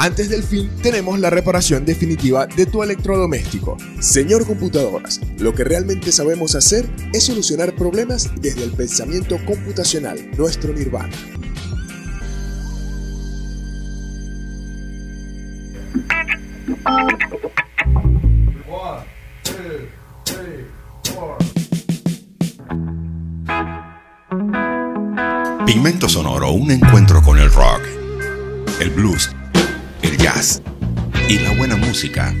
antes del fin tenemos la reparación definitiva de tu electrodoméstico. Señor Computadoras, lo que realmente sabemos hacer es solucionar problemas desde el pensamiento computacional, nuestro nirvana. Pigmento Sonoro, un encuentro con el rock, el blues jazz y la buena música.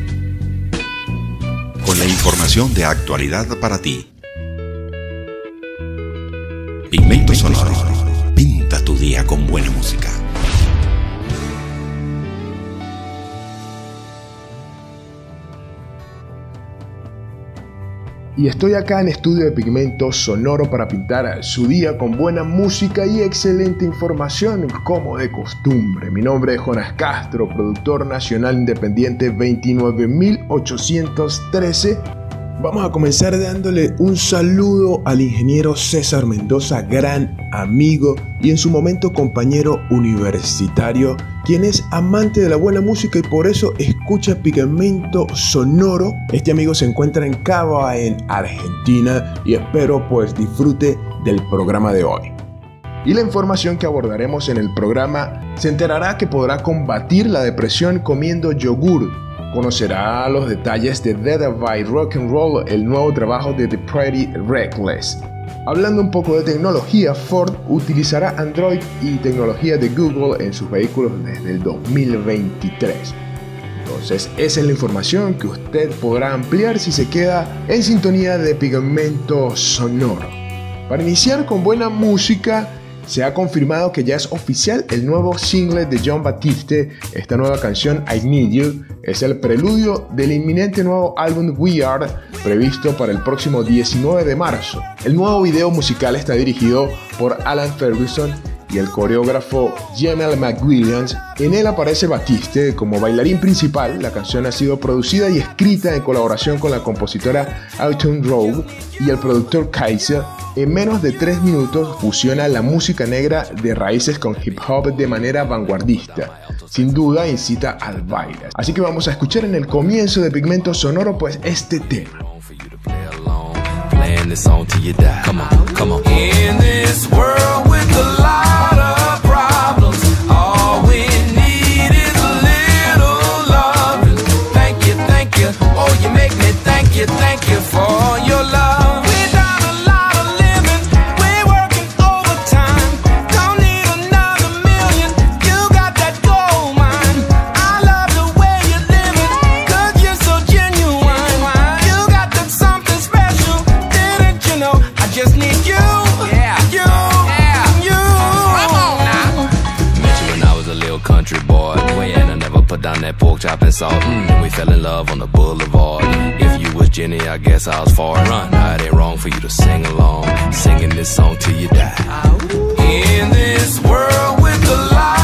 Con la información de actualidad para ti. Pigmento Sonoro. Pinta tu día con buena música. Y estoy acá en estudio de pigmento sonoro para pintar su día con buena música y excelente información como de costumbre. Mi nombre es Jonas Castro, productor nacional independiente 29813 Vamos a comenzar dándole un saludo al ingeniero César Mendoza, gran amigo y en su momento compañero universitario, quien es amante de la buena música y por eso escucha Pigmento Sonoro. Este amigo se encuentra en Cava, en Argentina, y espero pues disfrute del programa de hoy. Y la información que abordaremos en el programa se enterará que podrá combatir la depresión comiendo yogur conocerá los detalles de Dead by Rock and Roll, el nuevo trabajo de The Pretty Reckless. Hablando un poco de tecnología, Ford utilizará Android y tecnología de Google en sus vehículos desde el 2023. Entonces, esa es la información que usted podrá ampliar si se queda en sintonía de Pigmento Sonoro. Para iniciar con buena música, se ha confirmado que ya es oficial el nuevo single de John Batiste. Esta nueva canción, I Need You, es el preludio del inminente nuevo álbum We Are, previsto para el próximo 19 de marzo. El nuevo video musical está dirigido por Alan Ferguson y el coreógrafo Jamel McWilliams. En él aparece Batiste como bailarín principal. La canción ha sido producida y escrita en colaboración con la compositora Alton Rogue y el productor Kaiser. En menos de tres minutos fusiona la música negra de raíces con hip hop de manera vanguardista. Sin duda incita al baile. Así que vamos a escuchar en el comienzo de Pigmento Sonoro pues este tema. and it's on till you die. Come on, come on. In this world with a lot of salt. chop and salt, hmm, and we fell in love on the boulevard. If you was Jenny, I guess I was far. Run, Now it ain't wrong for you to sing along. Singing this song till you die. In this world with a lot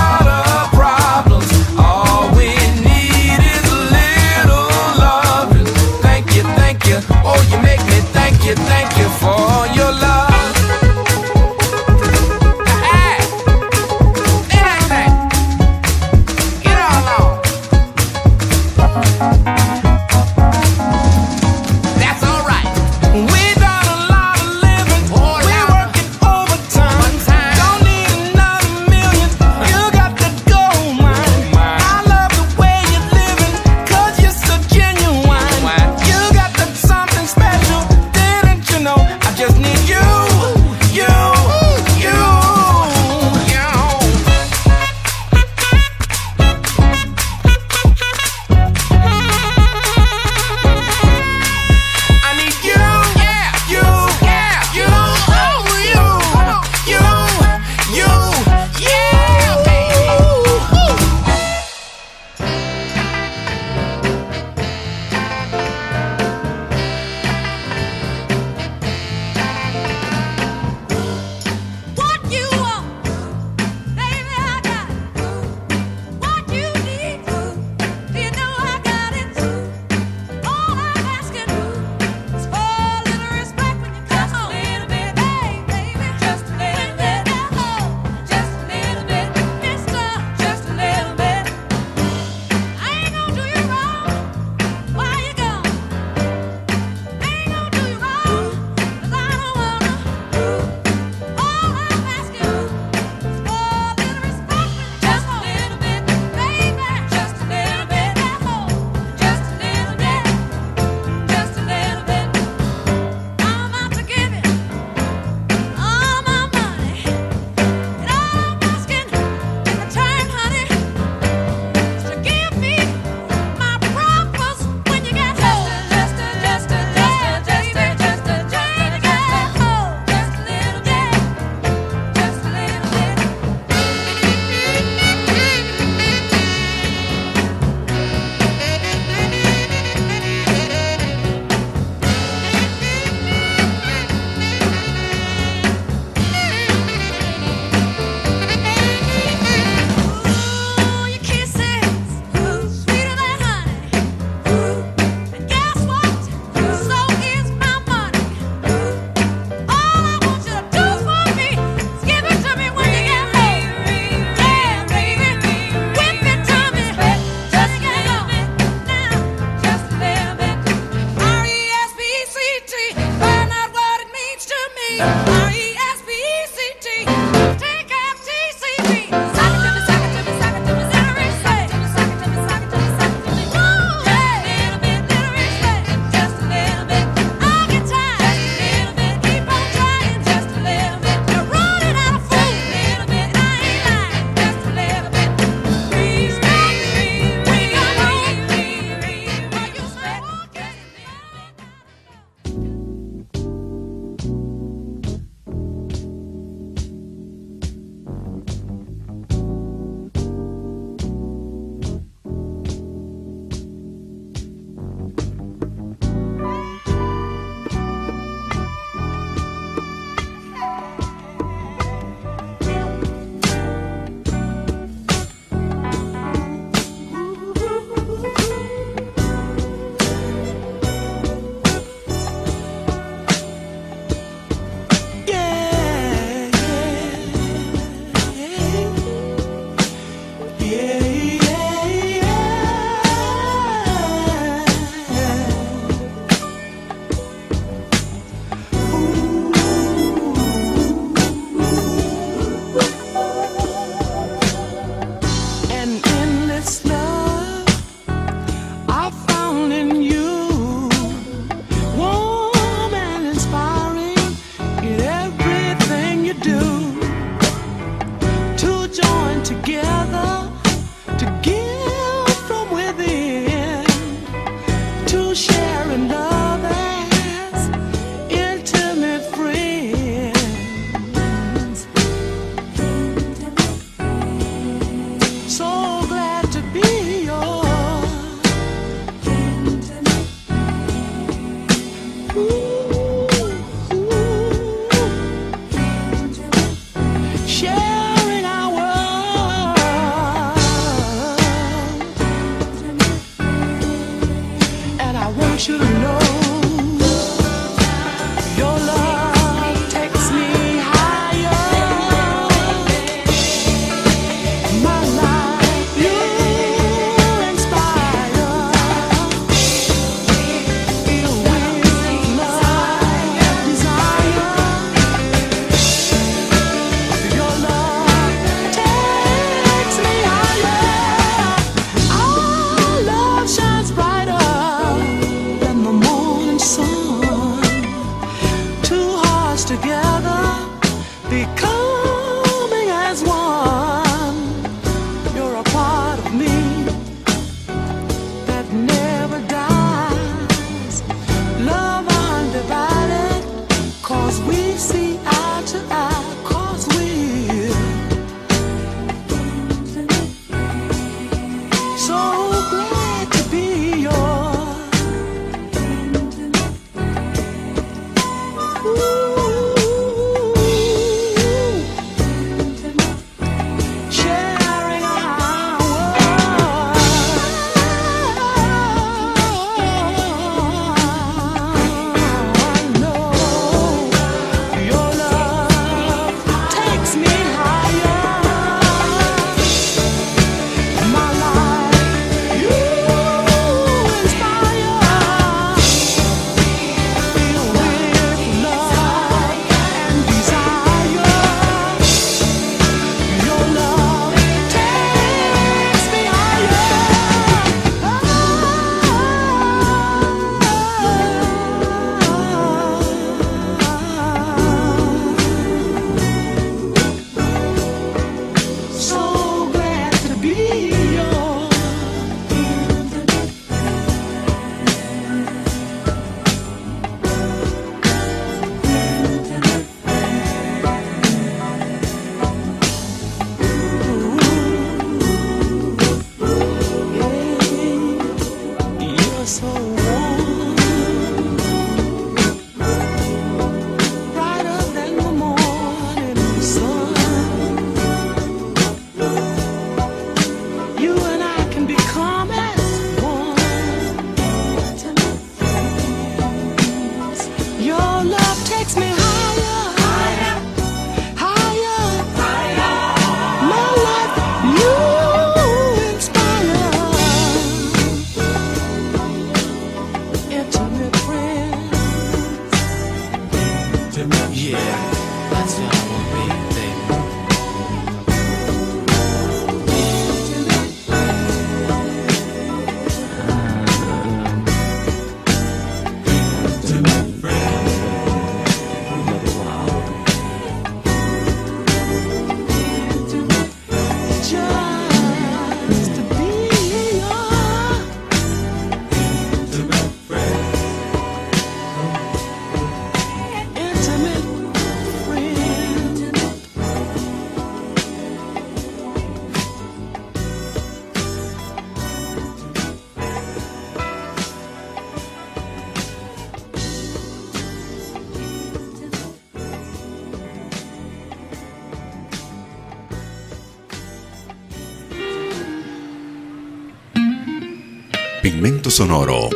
Sonoro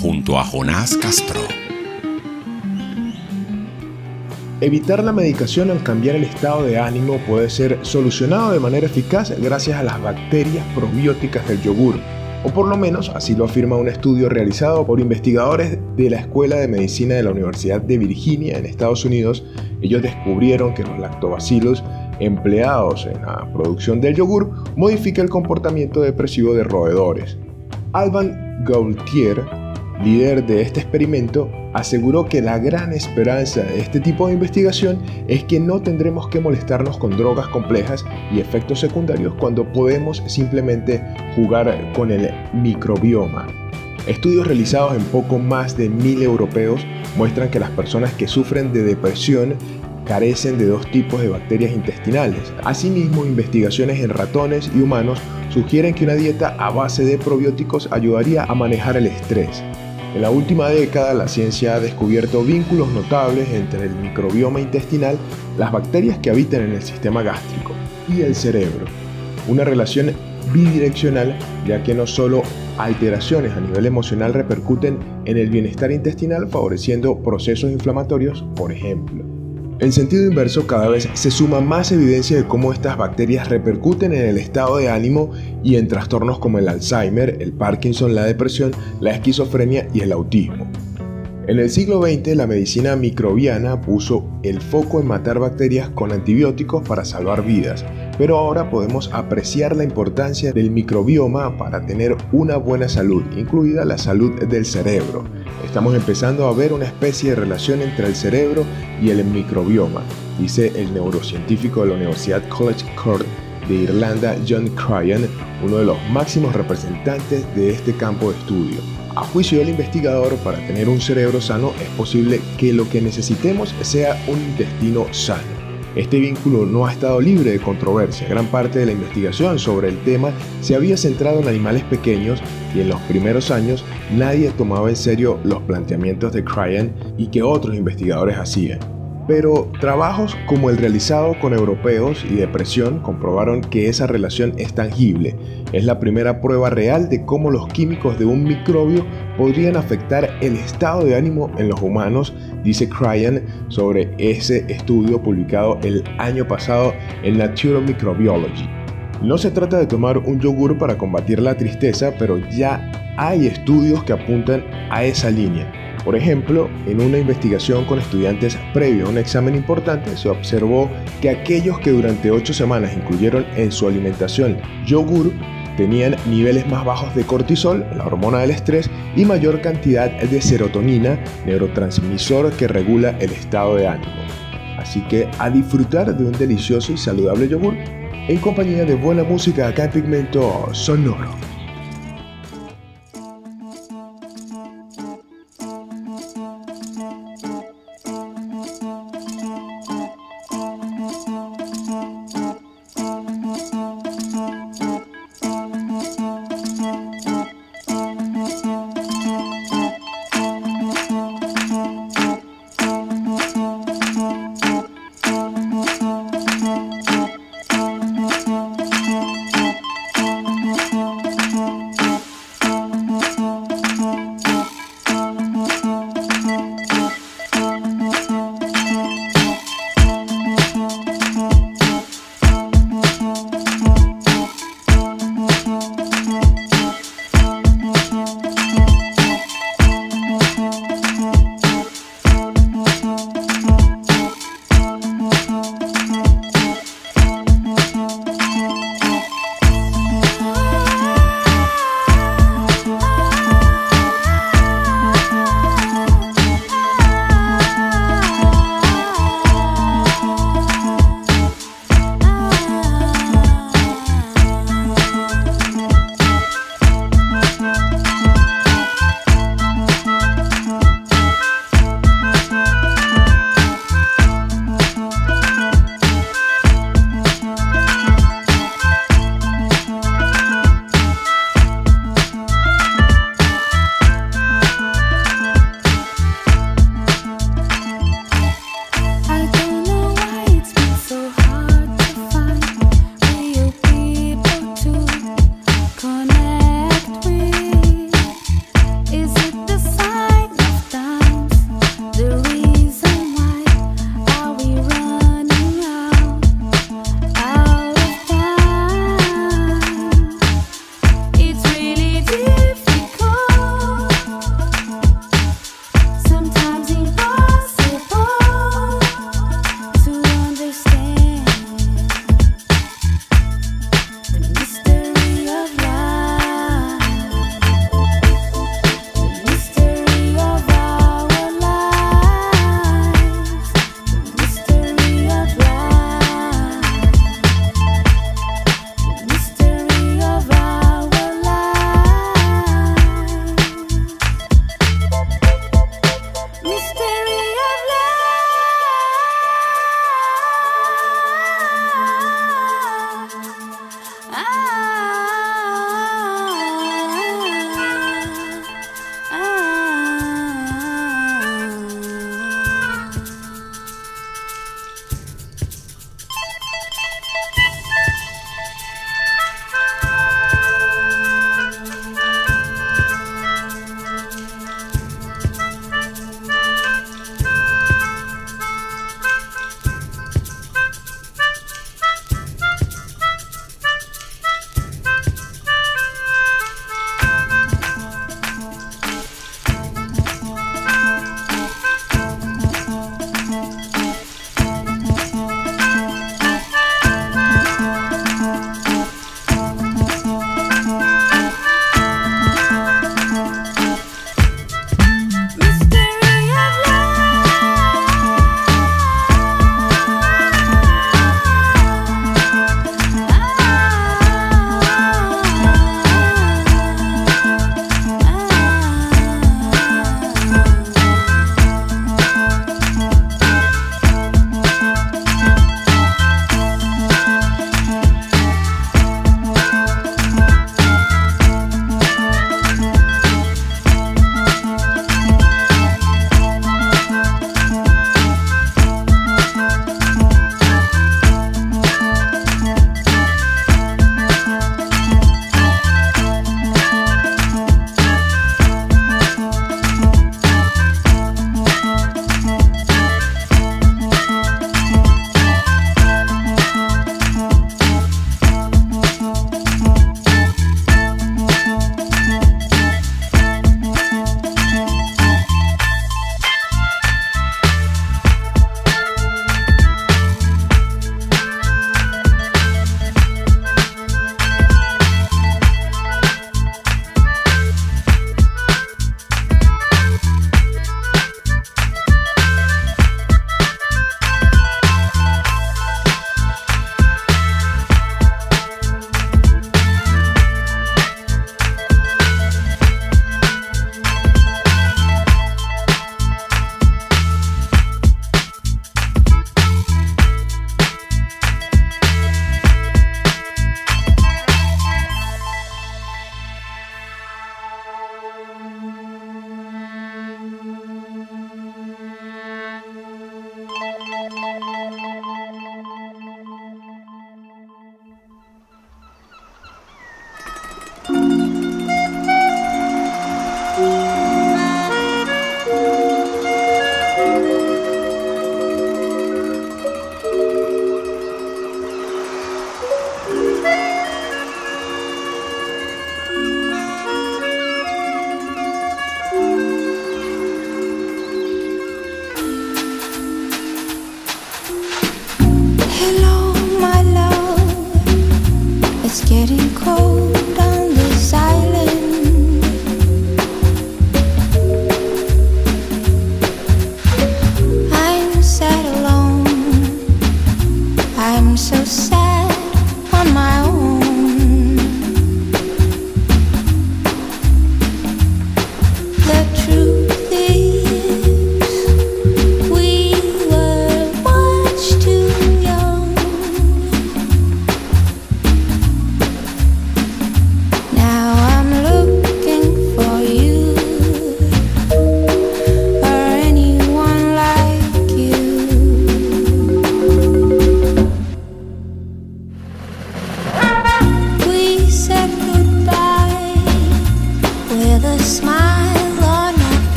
junto a Jonás Castro. Evitar la medicación al cambiar el estado de ánimo puede ser solucionado de manera eficaz gracias a las bacterias probióticas del yogur, o por lo menos así lo afirma un estudio realizado por investigadores de la Escuela de Medicina de la Universidad de Virginia en Estados Unidos. Ellos descubrieron que los lactobacilos empleados en la producción del yogur modifica el comportamiento depresivo de roedores. Alban Gaultier, líder de este experimento, aseguró que la gran esperanza de este tipo de investigación es que no tendremos que molestarnos con drogas complejas y efectos secundarios cuando podemos simplemente jugar con el microbioma. Estudios realizados en poco más de mil europeos muestran que las personas que sufren de depresión carecen de dos tipos de bacterias intestinales. Asimismo, investigaciones en ratones y humanos sugieren que una dieta a base de probióticos ayudaría a manejar el estrés. En la última década, la ciencia ha descubierto vínculos notables entre el microbioma intestinal, las bacterias que habitan en el sistema gástrico y el cerebro. Una relación bidireccional, ya que no solo alteraciones a nivel emocional repercuten en el bienestar intestinal favoreciendo procesos inflamatorios, por ejemplo. En sentido inverso, cada vez se suma más evidencia de cómo estas bacterias repercuten en el estado de ánimo y en trastornos como el Alzheimer, el Parkinson, la depresión, la esquizofrenia y el autismo. En el siglo XX la medicina microbiana puso el foco en matar bacterias con antibióticos para salvar vidas, pero ahora podemos apreciar la importancia del microbioma para tener una buena salud, incluida la salud del cerebro. Estamos empezando a ver una especie de relación entre el cerebro y el microbioma, dice el neurocientífico de la Universidad College Cork de Irlanda, John Cryan, uno de los máximos representantes de este campo de estudio. A juicio del investigador, para tener un cerebro sano es posible que lo que necesitemos sea un intestino sano. Este vínculo no ha estado libre de controversia. Gran parte de la investigación sobre el tema se había centrado en animales pequeños y en los primeros años nadie tomaba en serio los planteamientos de Cryan y que otros investigadores hacían. Pero trabajos como el realizado con europeos y depresión comprobaron que esa relación es tangible. Es la primera prueba real de cómo los químicos de un microbio podrían afectar el estado de ánimo en los humanos, dice Cryan sobre ese estudio publicado el año pasado en Natural Microbiology. No se trata de tomar un yogur para combatir la tristeza, pero ya hay estudios que apuntan a esa línea. Por ejemplo, en una investigación con estudiantes previo a un examen importante, se observó que aquellos que durante 8 semanas incluyeron en su alimentación yogur tenían niveles más bajos de cortisol, la hormona del estrés, y mayor cantidad de serotonina, neurotransmisor que regula el estado de ánimo. Así que a disfrutar de un delicioso y saludable yogur en compañía de buena música acá en Pigmento Sonoro.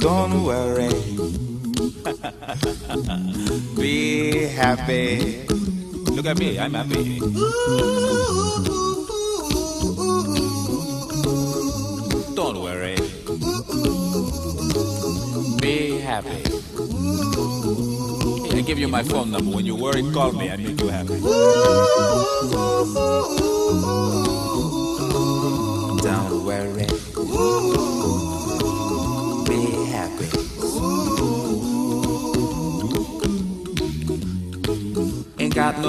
Don't worry. Be happy. Look at me, I'm happy. Don't worry. Be happy. I give you my phone number. When you worry, call me. I make you happy. Don't worry.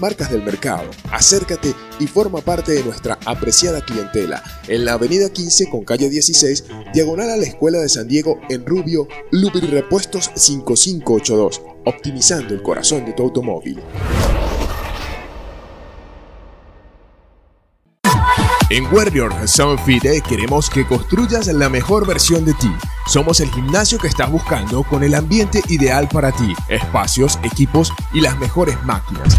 marcas del mercado. Acércate y forma parte de nuestra apreciada clientela en la avenida 15 con calle 16, diagonal a la Escuela de San Diego en Rubio, Lubrirepuestos 5582, optimizando el corazón de tu automóvil. En Warrior Sound Fit queremos que construyas la mejor versión de ti. Somos el gimnasio que estás buscando con el ambiente ideal para ti, espacios, equipos y las mejores máquinas.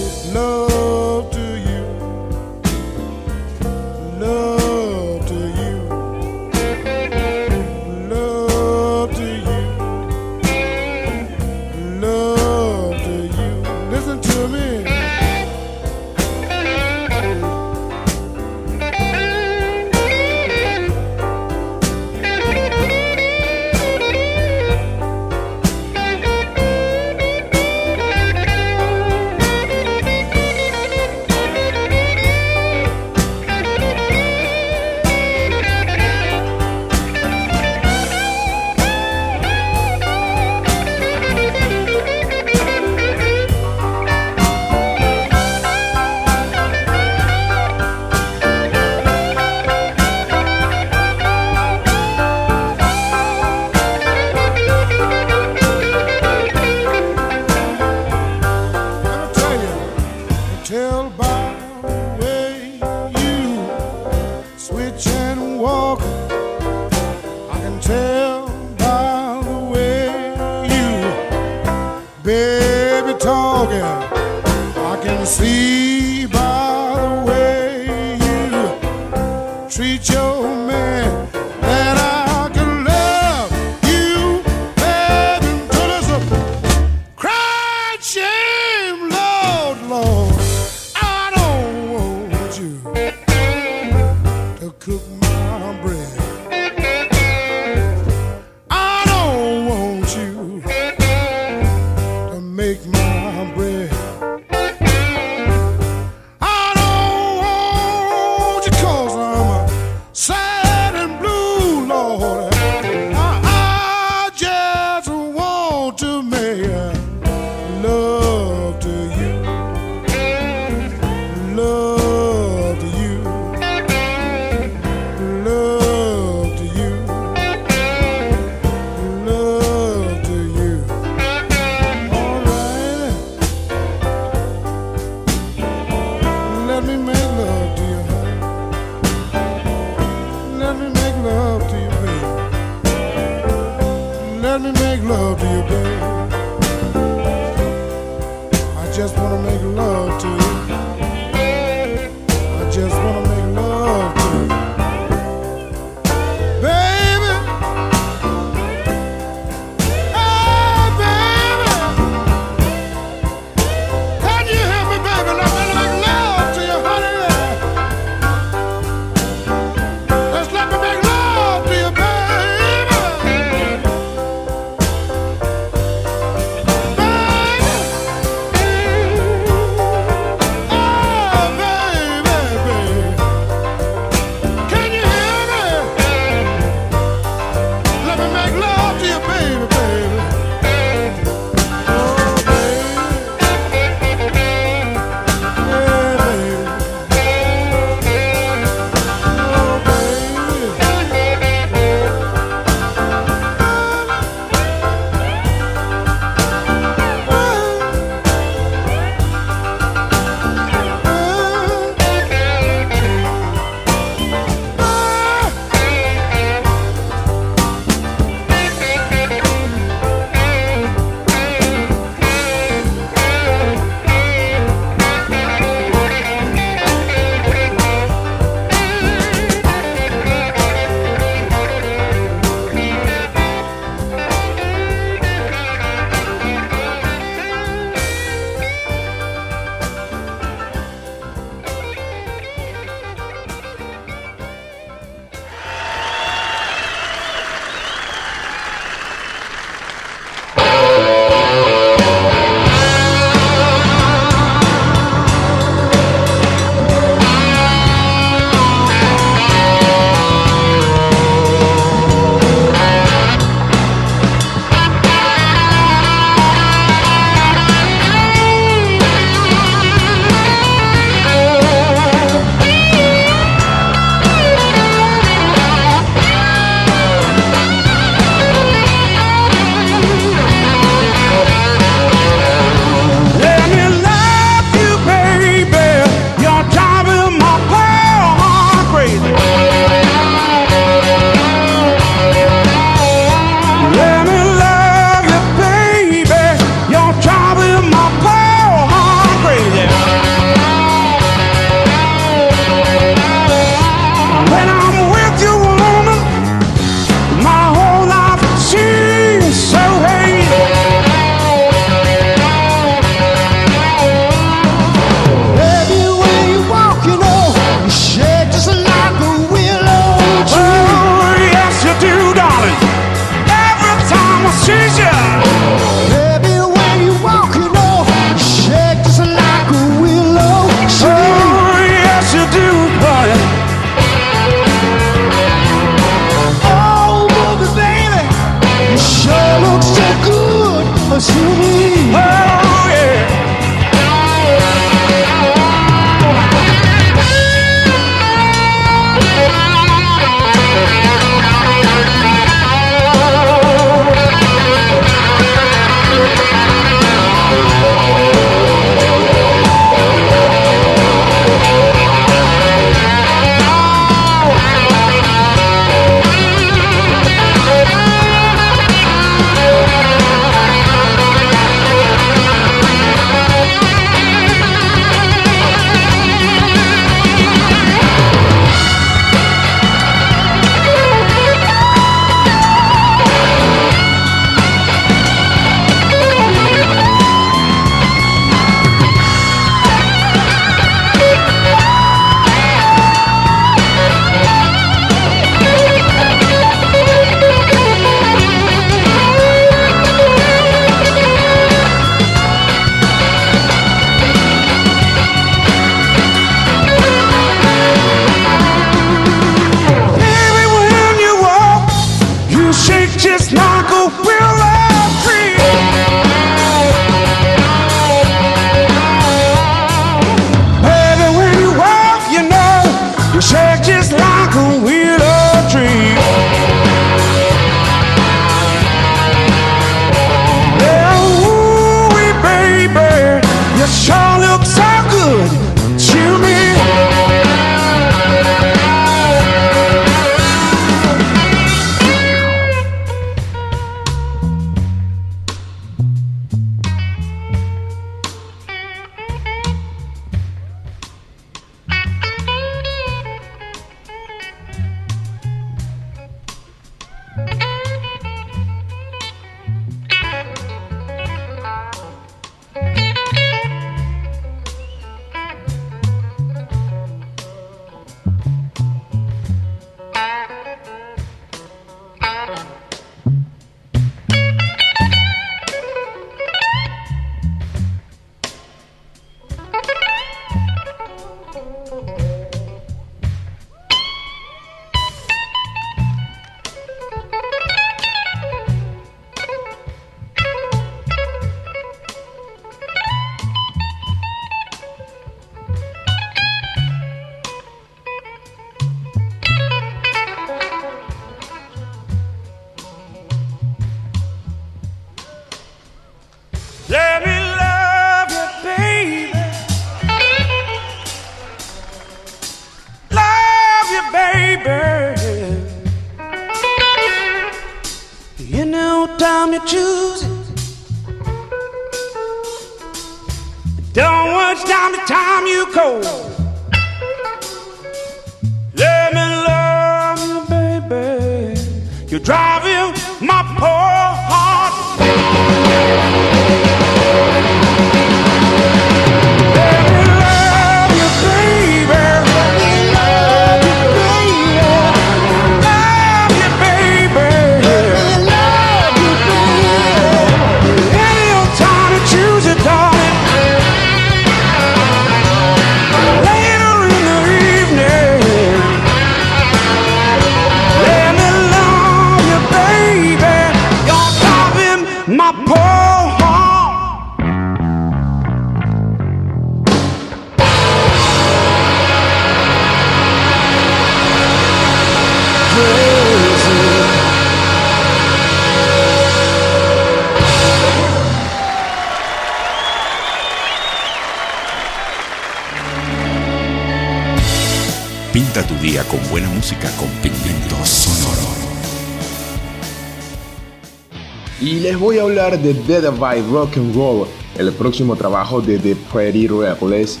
De Dead by Rock and Roll, el próximo trabajo de The Pretty Reckless,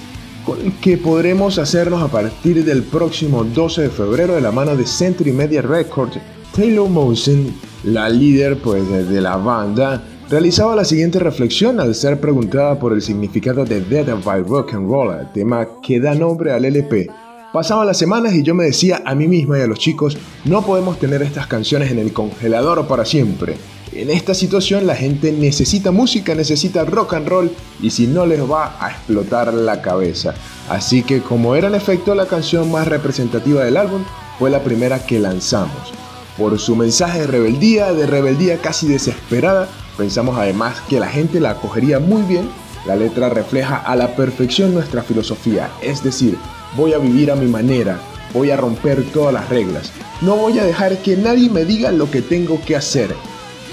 que podremos hacernos a partir del próximo 12 de febrero de la mano de Century Media Records. Taylor Monson, la líder pues, de la banda, realizaba la siguiente reflexión al ser preguntada por el significado de Dead by Rock and Roll, tema que da nombre al LP. Pasaban las semanas y yo me decía a mí misma y a los chicos, no podemos tener estas canciones en el congelador para siempre. En esta situación la gente necesita música, necesita rock and roll y si no les va a explotar la cabeza. Así que como era en efecto la canción más representativa del álbum, fue la primera que lanzamos. Por su mensaje de rebeldía, de rebeldía casi desesperada, pensamos además que la gente la acogería muy bien. La letra refleja a la perfección nuestra filosofía, es decir, voy a vivir a mi manera, voy a romper todas las reglas, no voy a dejar que nadie me diga lo que tengo que hacer.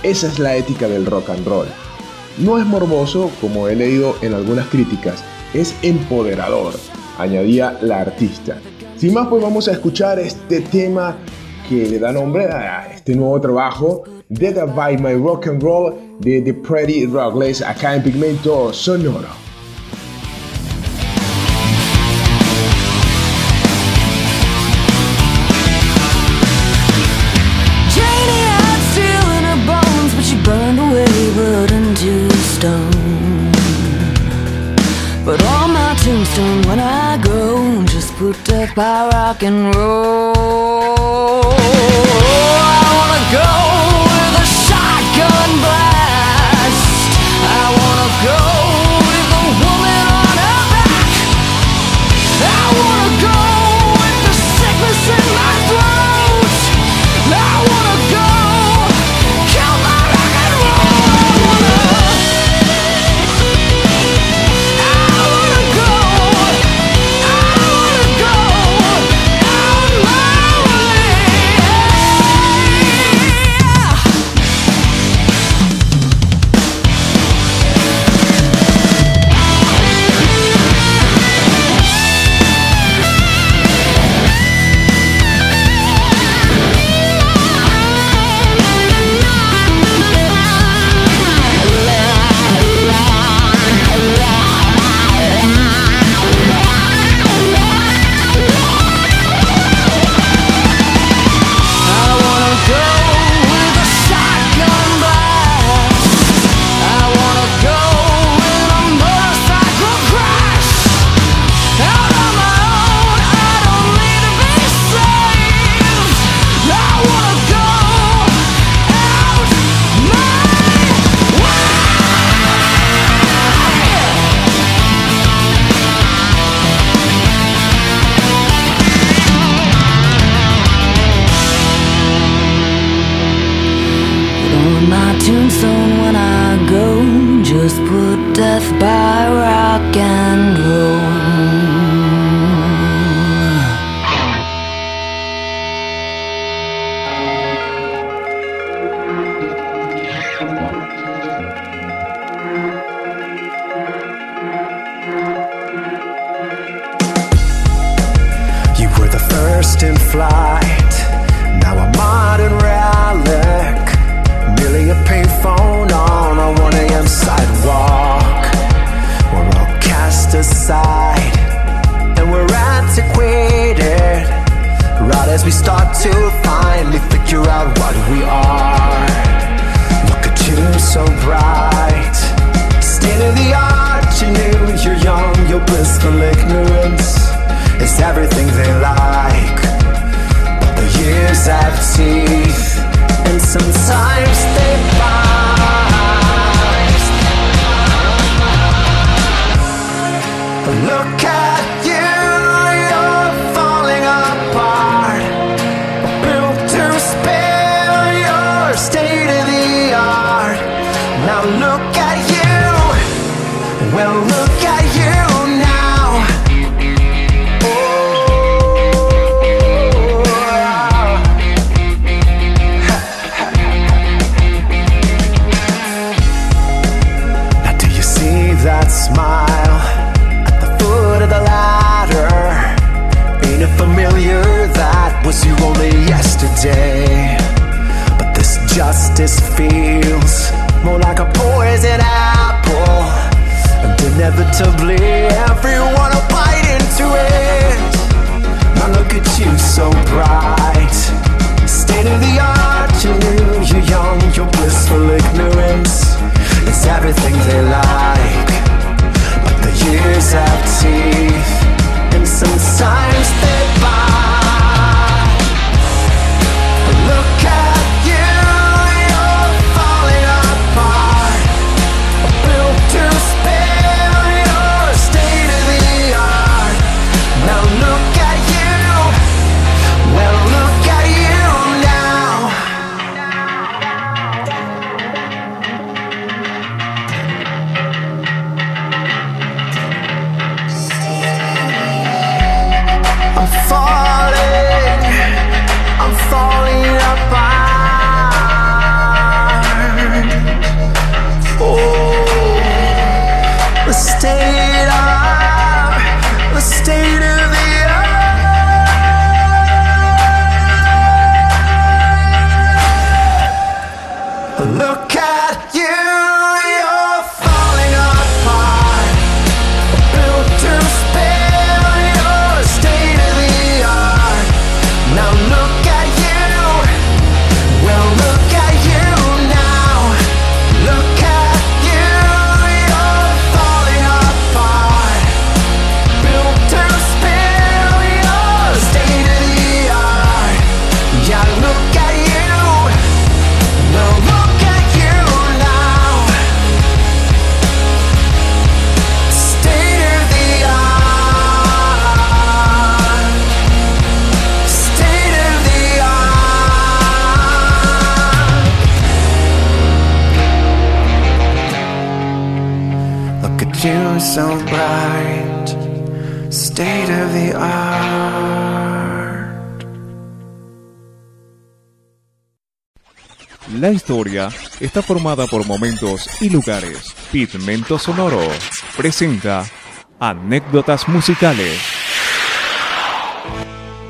Esa es la ética del rock and roll. No es morboso, como he leído en algunas críticas, es empoderador, añadía la artista. Sin más, pues vamos a escuchar este tema que le da nombre a este nuevo trabajo, Dead by My Rock and Roll de The Pretty Rockless, acá en Pigmento Sonoro. Put death by rock and roll. I wanna go with a shotgun blast. I wanna go está formada por momentos y lugares. Pigmento Sonoro presenta anécdotas musicales.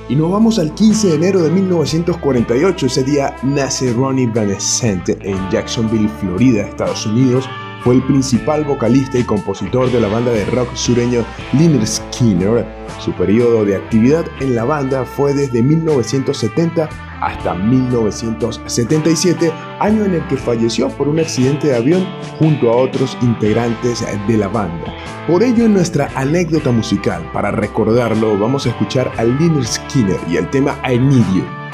Y nos vamos al 15 de enero de 1948. Ese día nace Ronnie Van Essent en Jacksonville, Florida, Estados Unidos fue el principal vocalista y compositor de la banda de rock sureño Lynyrd Skinner. Su periodo de actividad en la banda fue desde 1970 hasta 1977, año en el que falleció por un accidente de avión junto a otros integrantes de la banda. Por ello, en nuestra anécdota musical, para recordarlo, vamos a escuchar a Lynyrd Skinner y el tema I Need You.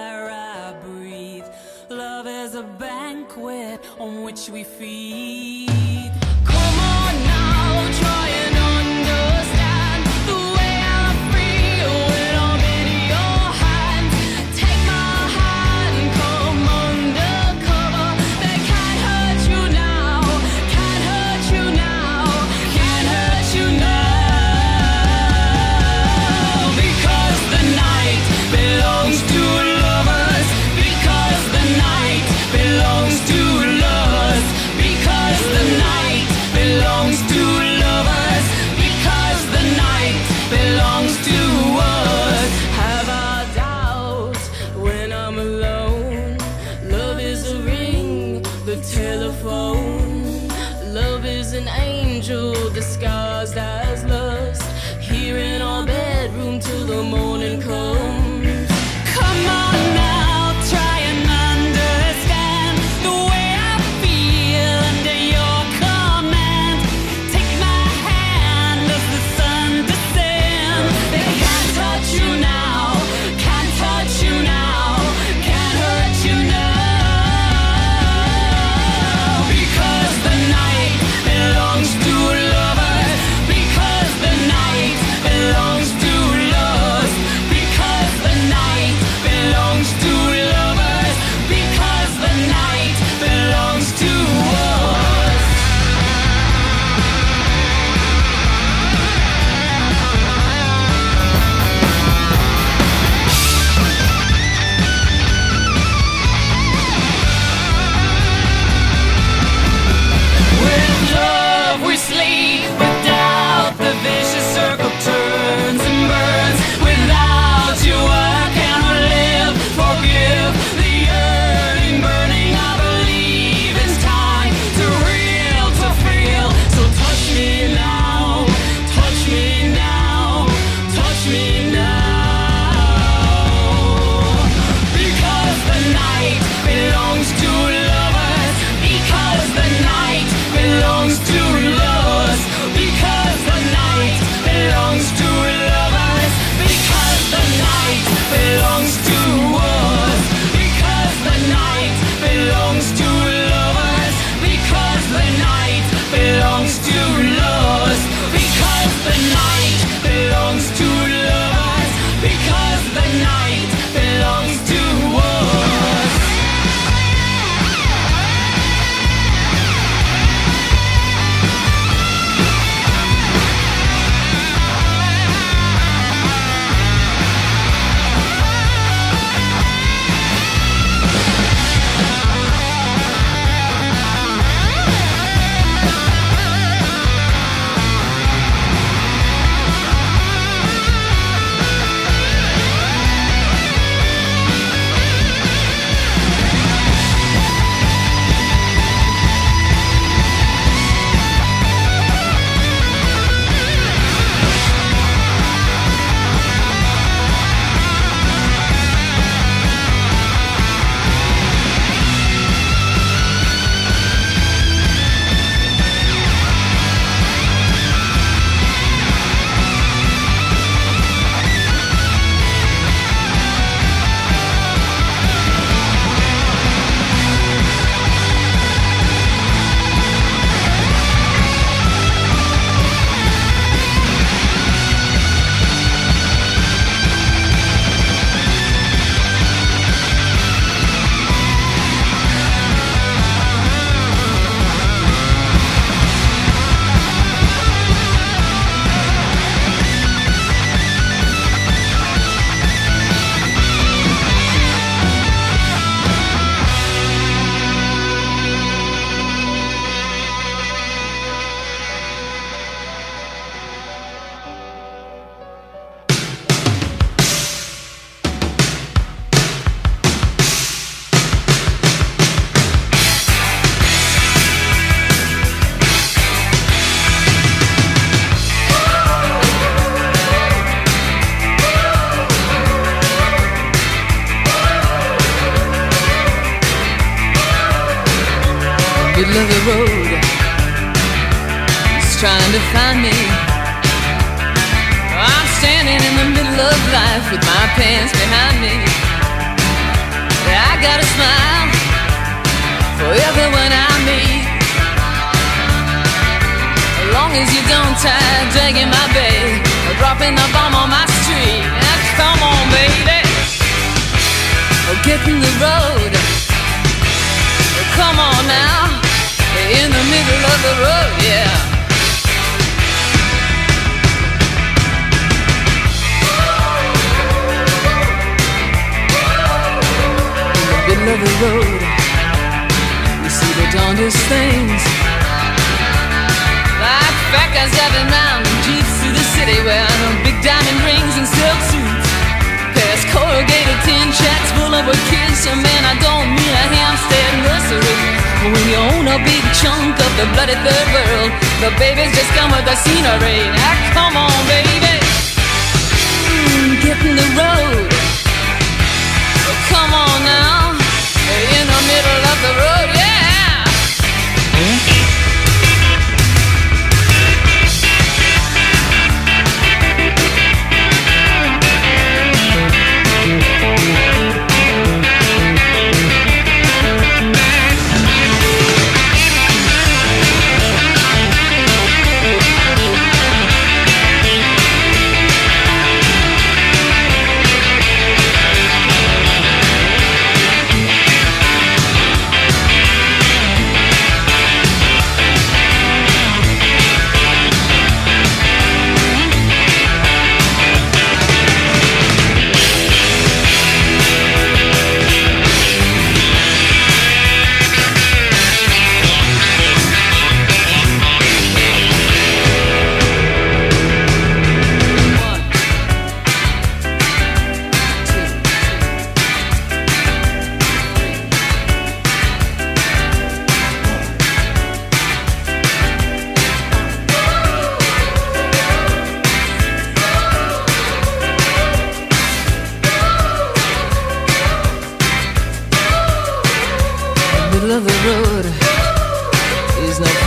air I breathe. Love is a banquet on which we feed.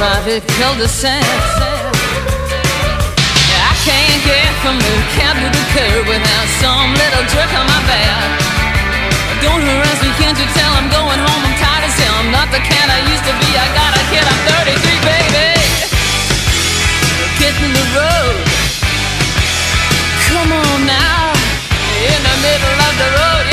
Private cul-de-sac. I can't get from the cab to the curb without some little jerk on my back. Don't harass me, can't you tell I'm going home? I'm tired as hell. I'm not the cat I used to be. I got a kid, I'm 33, baby. Get in the road. Come on now. In the middle of the road,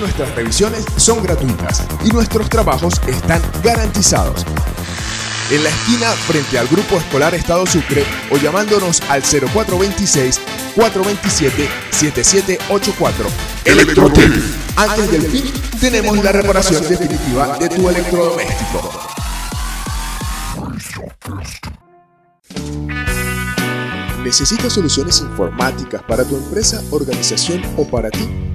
Nuestras revisiones son gratuitas y nuestros trabajos están garantizados en la esquina frente al Grupo Escolar Estado Sucre o llamándonos al 0426 427 7784. Electrotec. Antes del fin, tenemos la reparación definitiva de tu electrodoméstico. ¿Necesitas soluciones informáticas para tu empresa, organización o para ti?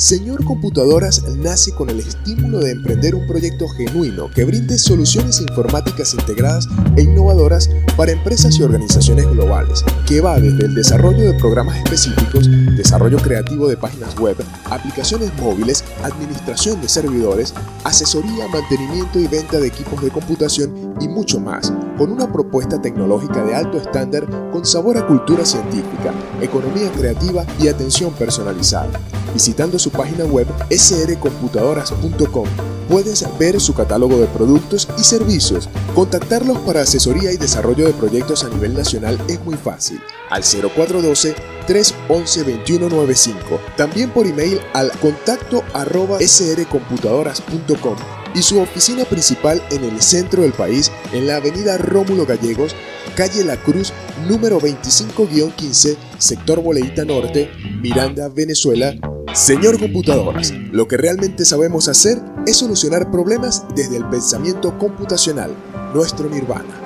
Señor Computadoras nace con el estímulo de emprender un proyecto genuino que brinde soluciones informáticas integradas e innovadoras para empresas y organizaciones globales, que va desde el desarrollo de programas específicos, desarrollo creativo de páginas web, aplicaciones móviles, administración de servidores, asesoría, mantenimiento y venta de equipos de computación y mucho más, con una propuesta tecnológica de alto estándar con sabor a cultura científica, economía creativa y atención personalizada. Visitando su página web srcomputadoras.com puedes ver su catálogo de productos y servicios. Contactarlos para asesoría y desarrollo de proyectos a nivel nacional es muy fácil. Al 0412 311 2195. También por email al contacto arroba srcomputadoras.com y su oficina principal en el centro del país, en la avenida Rómulo Gallegos, calle La Cruz, número 25-15, sector Boleíta Norte, Miranda, Venezuela. Señor Computadoras, lo que realmente sabemos hacer es solucionar problemas desde el pensamiento computacional, nuestro nirvana.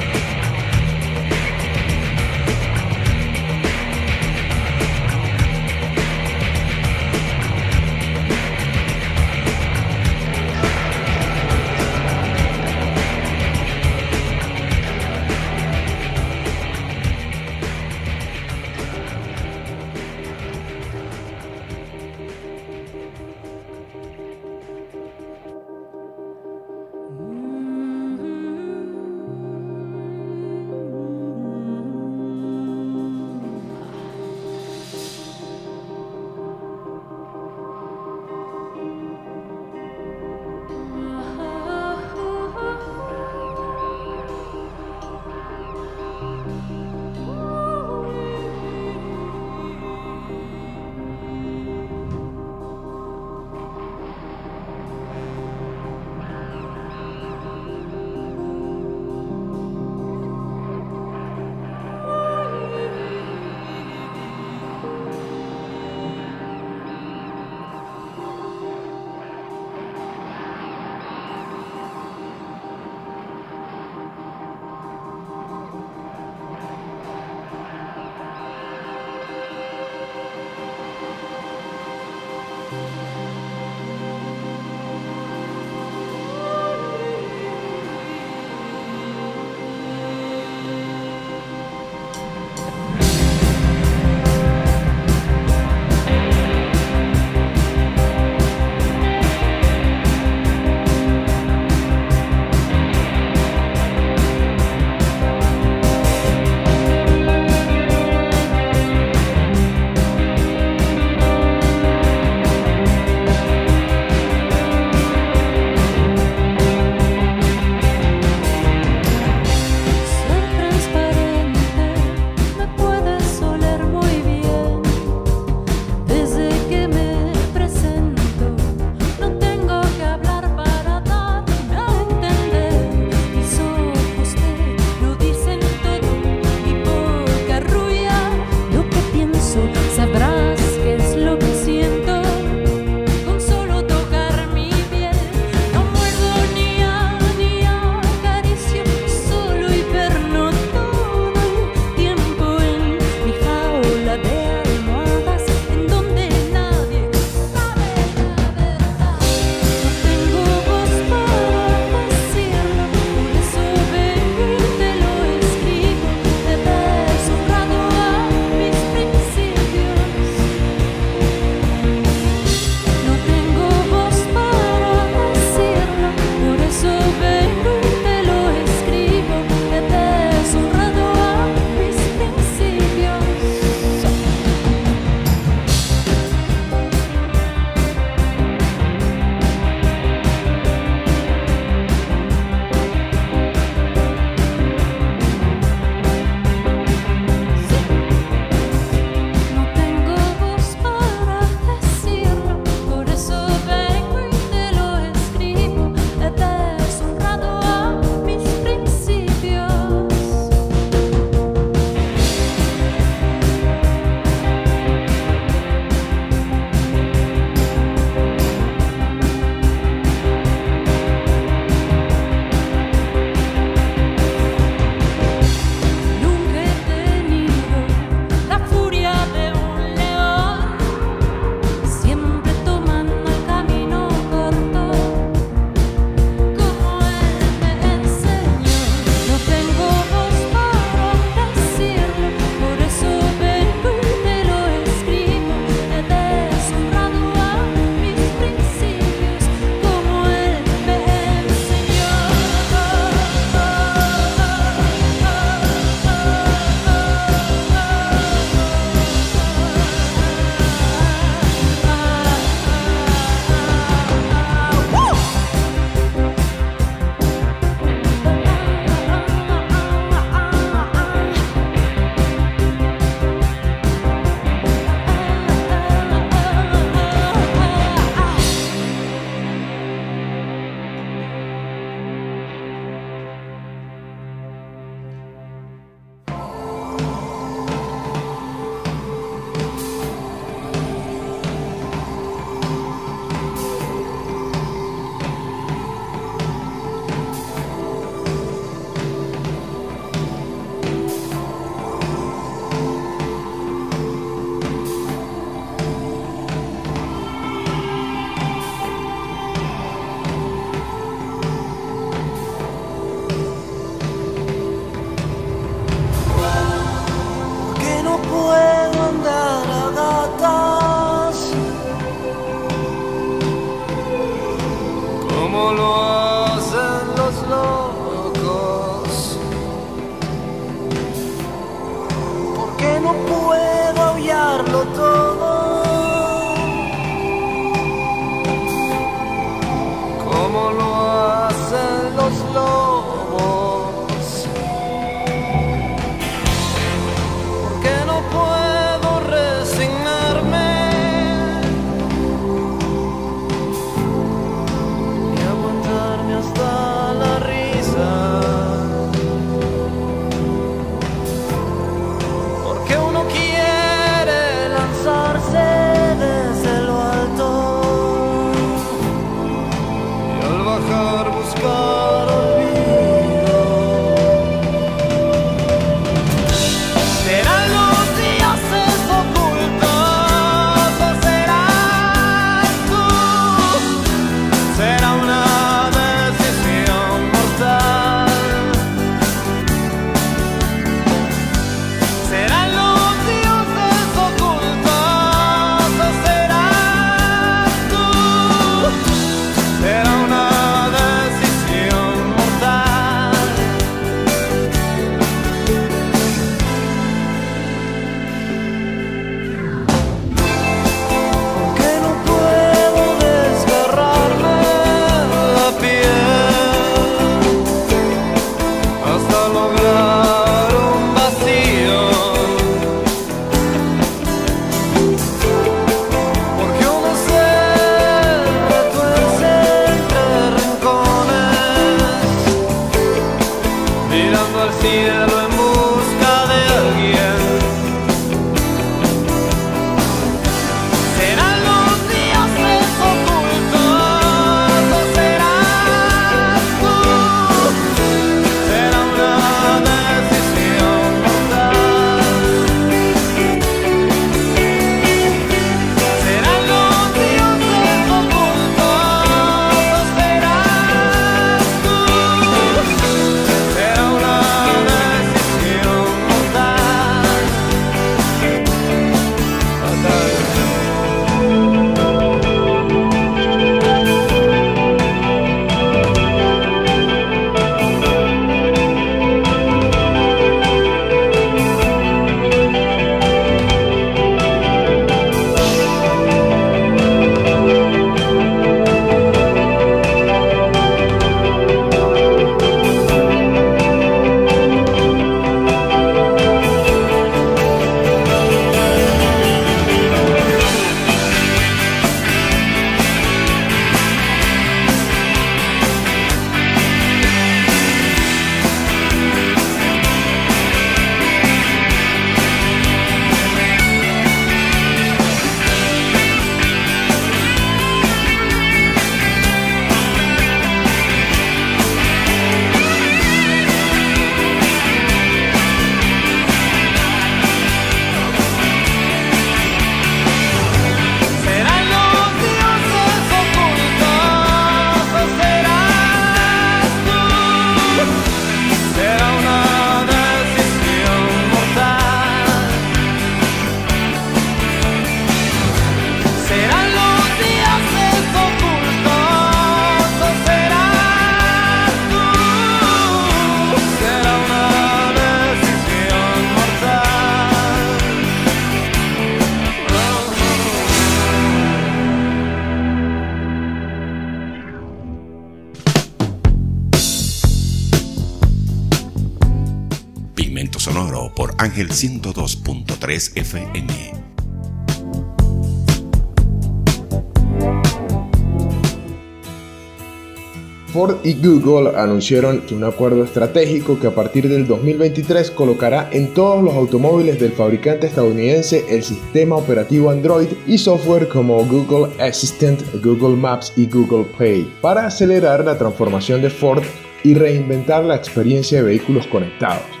Ford y Google anunciaron un acuerdo estratégico que a partir del 2023 colocará en todos los automóviles del fabricante estadounidense el sistema operativo Android y software como Google Assistant, Google Maps y Google Play para acelerar la transformación de Ford y reinventar la experiencia de vehículos conectados.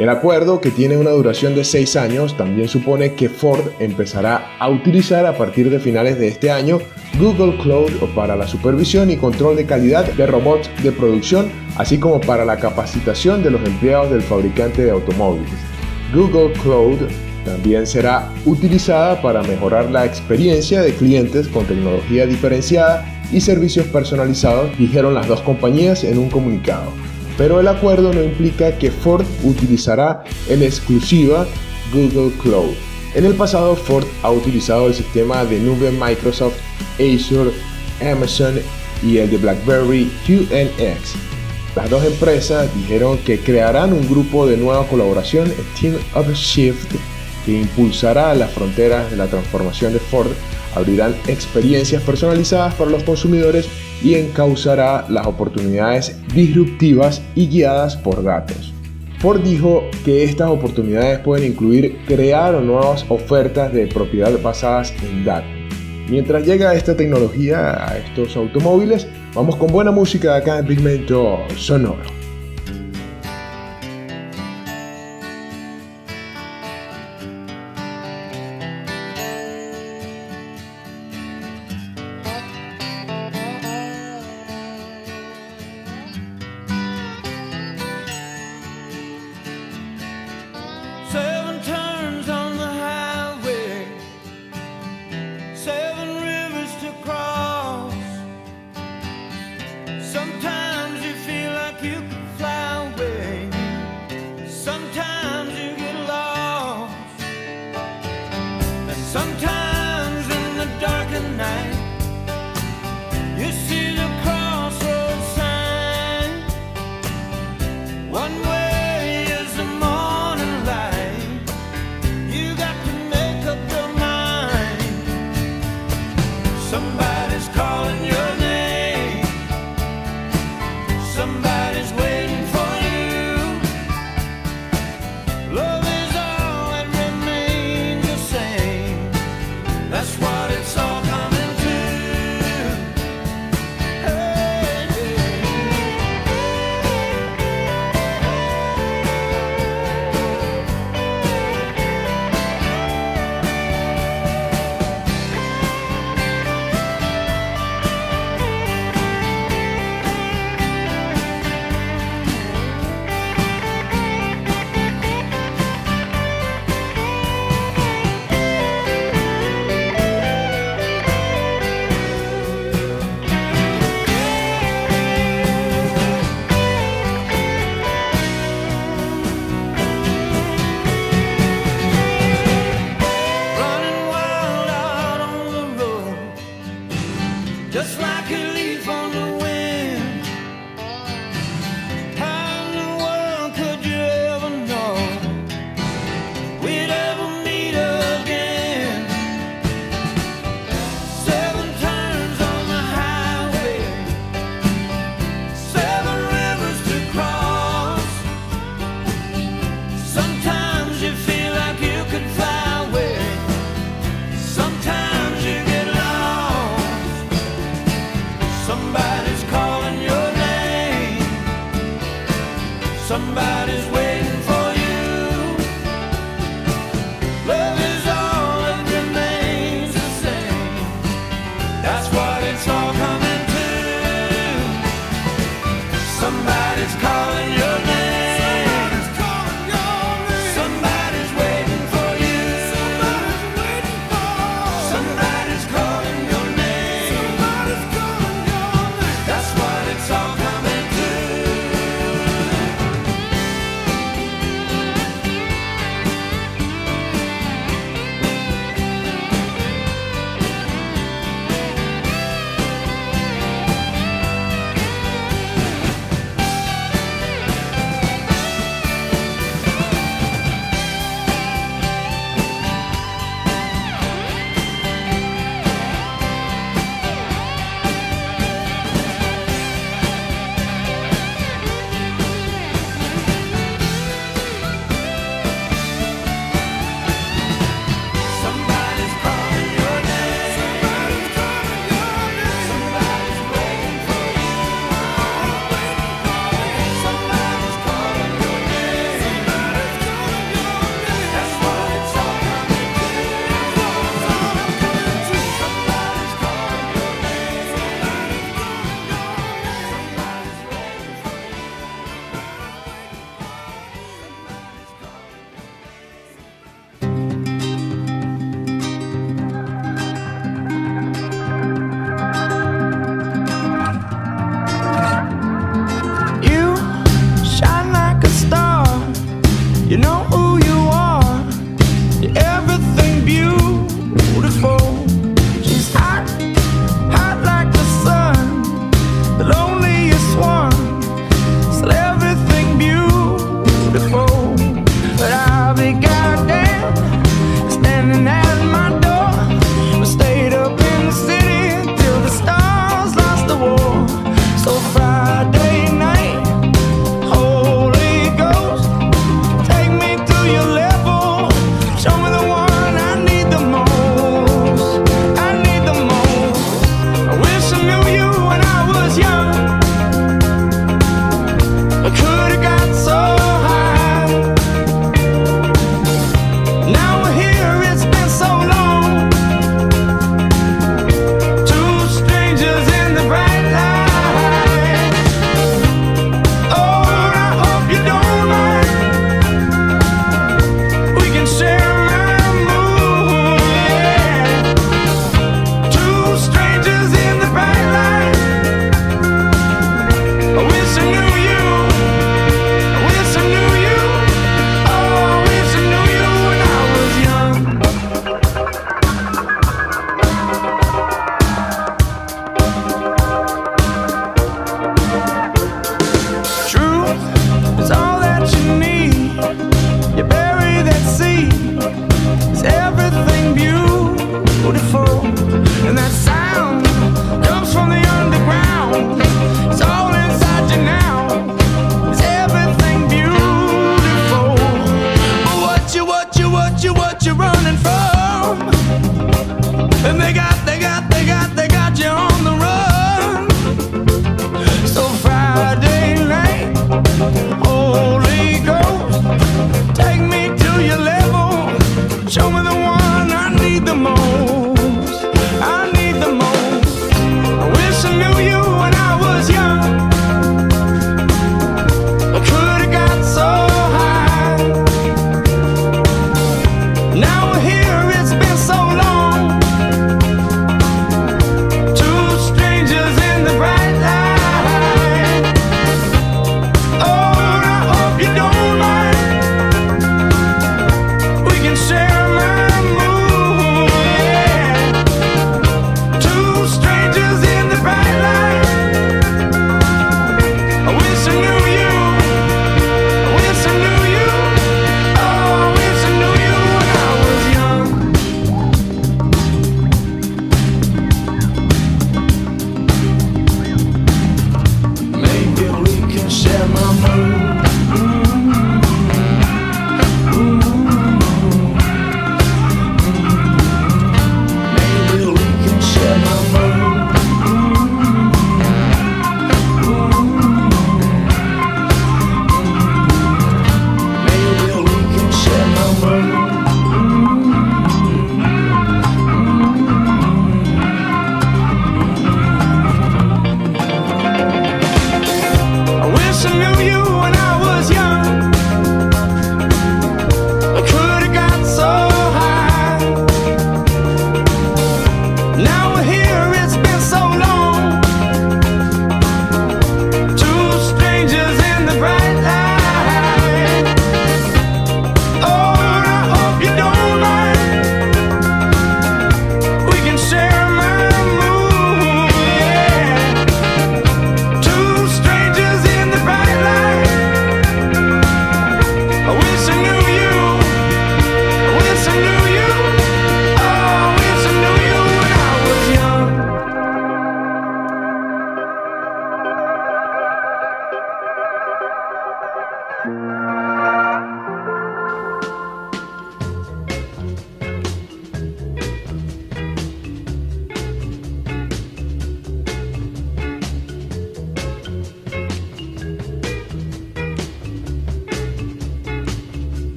El acuerdo, que tiene una duración de 6 años, también supone que Ford empezará a utilizar a partir de finales de este año Google Cloud para la supervisión y control de calidad de robots de producción, así como para la capacitación de los empleados del fabricante de automóviles. Google Cloud también será utilizada para mejorar la experiencia de clientes con tecnología diferenciada y servicios personalizados, dijeron las dos compañías en un comunicado pero el acuerdo no implica que Ford utilizará en exclusiva Google Cloud. En el pasado Ford ha utilizado el sistema de nube Microsoft, Azure, Amazon y el de BlackBerry QNX. Las dos empresas dijeron que crearán un grupo de nueva colaboración, Team Upshift, que impulsará las fronteras de la transformación de Ford, abrirán experiencias personalizadas para los consumidores y encauzará las oportunidades disruptivas y guiadas por datos. Ford dijo que estas oportunidades pueden incluir crear nuevas ofertas de propiedad basadas en datos. Mientras llega esta tecnología a estos automóviles, vamos con buena música acá en Pigmento Sonoro.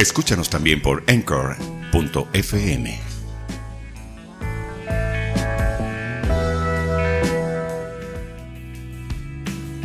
Escúchanos también por Anchor.fm.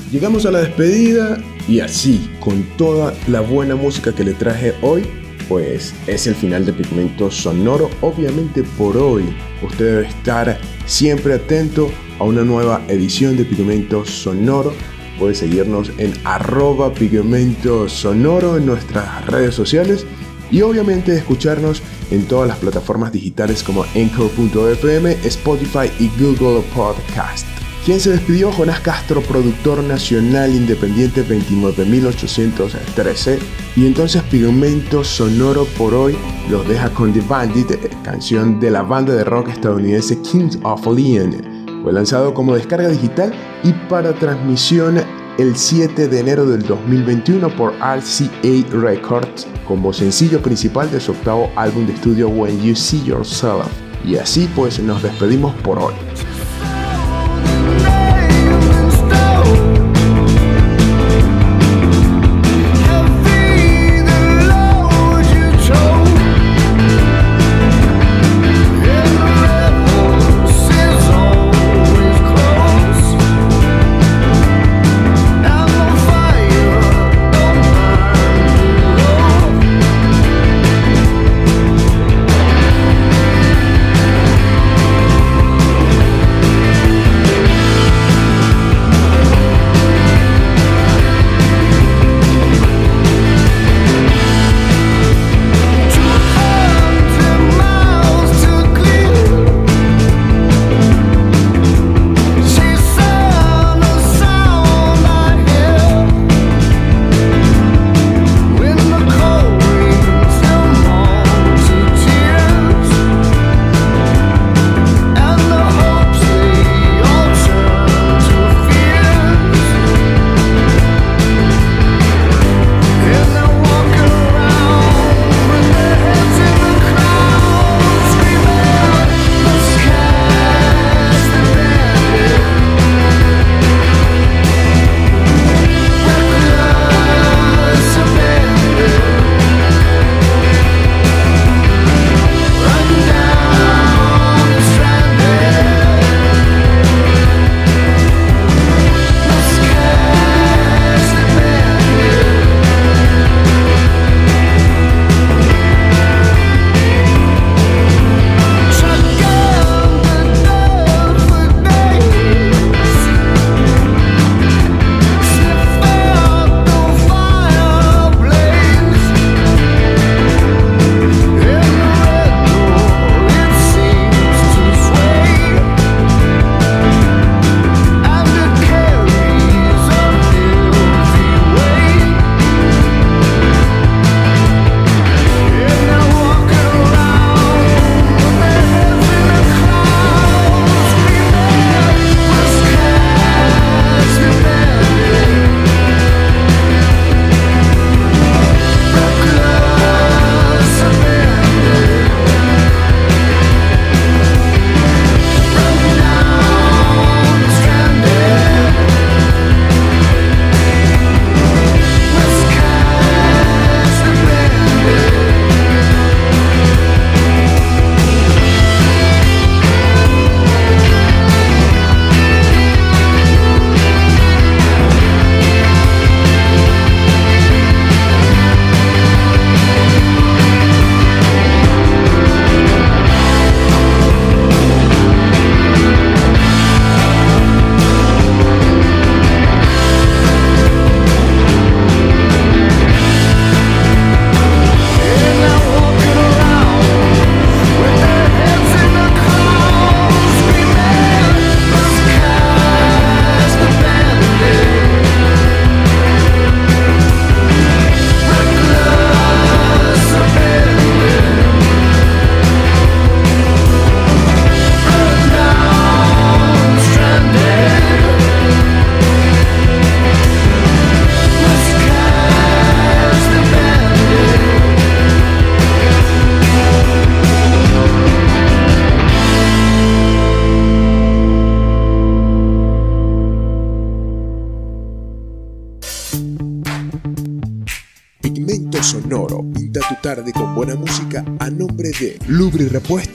Llegamos a la despedida y así, con toda la buena música que le traje hoy, pues es el final de Pigmento Sonoro. Obviamente por hoy usted debe estar siempre atento a una nueva edición de Pigmento Sonoro. Puede seguirnos en arroba Pigmento Sonoro en nuestras redes sociales y obviamente escucharnos en todas las plataformas digitales como Anchor.fm, Spotify y Google Podcast. Quien se despidió, Jonás Castro, productor nacional independiente 29813. Y entonces Pigmento Sonoro por hoy los deja con The Bandit, eh, canción de la banda de rock estadounidense Kings of Leon. Fue lanzado como descarga digital y para transmisión el 7 de enero del 2021 por RCA Records como sencillo principal de su octavo álbum de estudio When You See Yourself. Y así pues nos despedimos por hoy.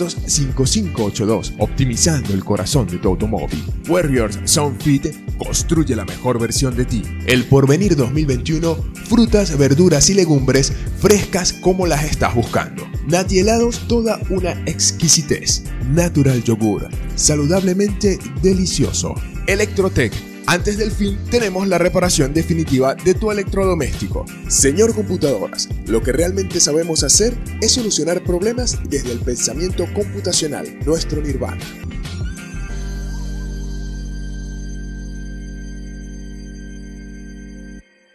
900-5582, optimizando el corazón de tu automóvil. Warriors Soundfit construye la mejor versión de ti. El porvenir 2021, frutas, verduras y legumbres frescas como las estás buscando. Nati helados, toda una exquisitez. Natural yogur, saludablemente delicioso. Electrotech, antes del fin tenemos la reparación definitiva de tu electrodoméstico. Señor Computadoras, lo que realmente sabemos hacer es solucionar problemas desde el pensamiento computacional, nuestro nirvana.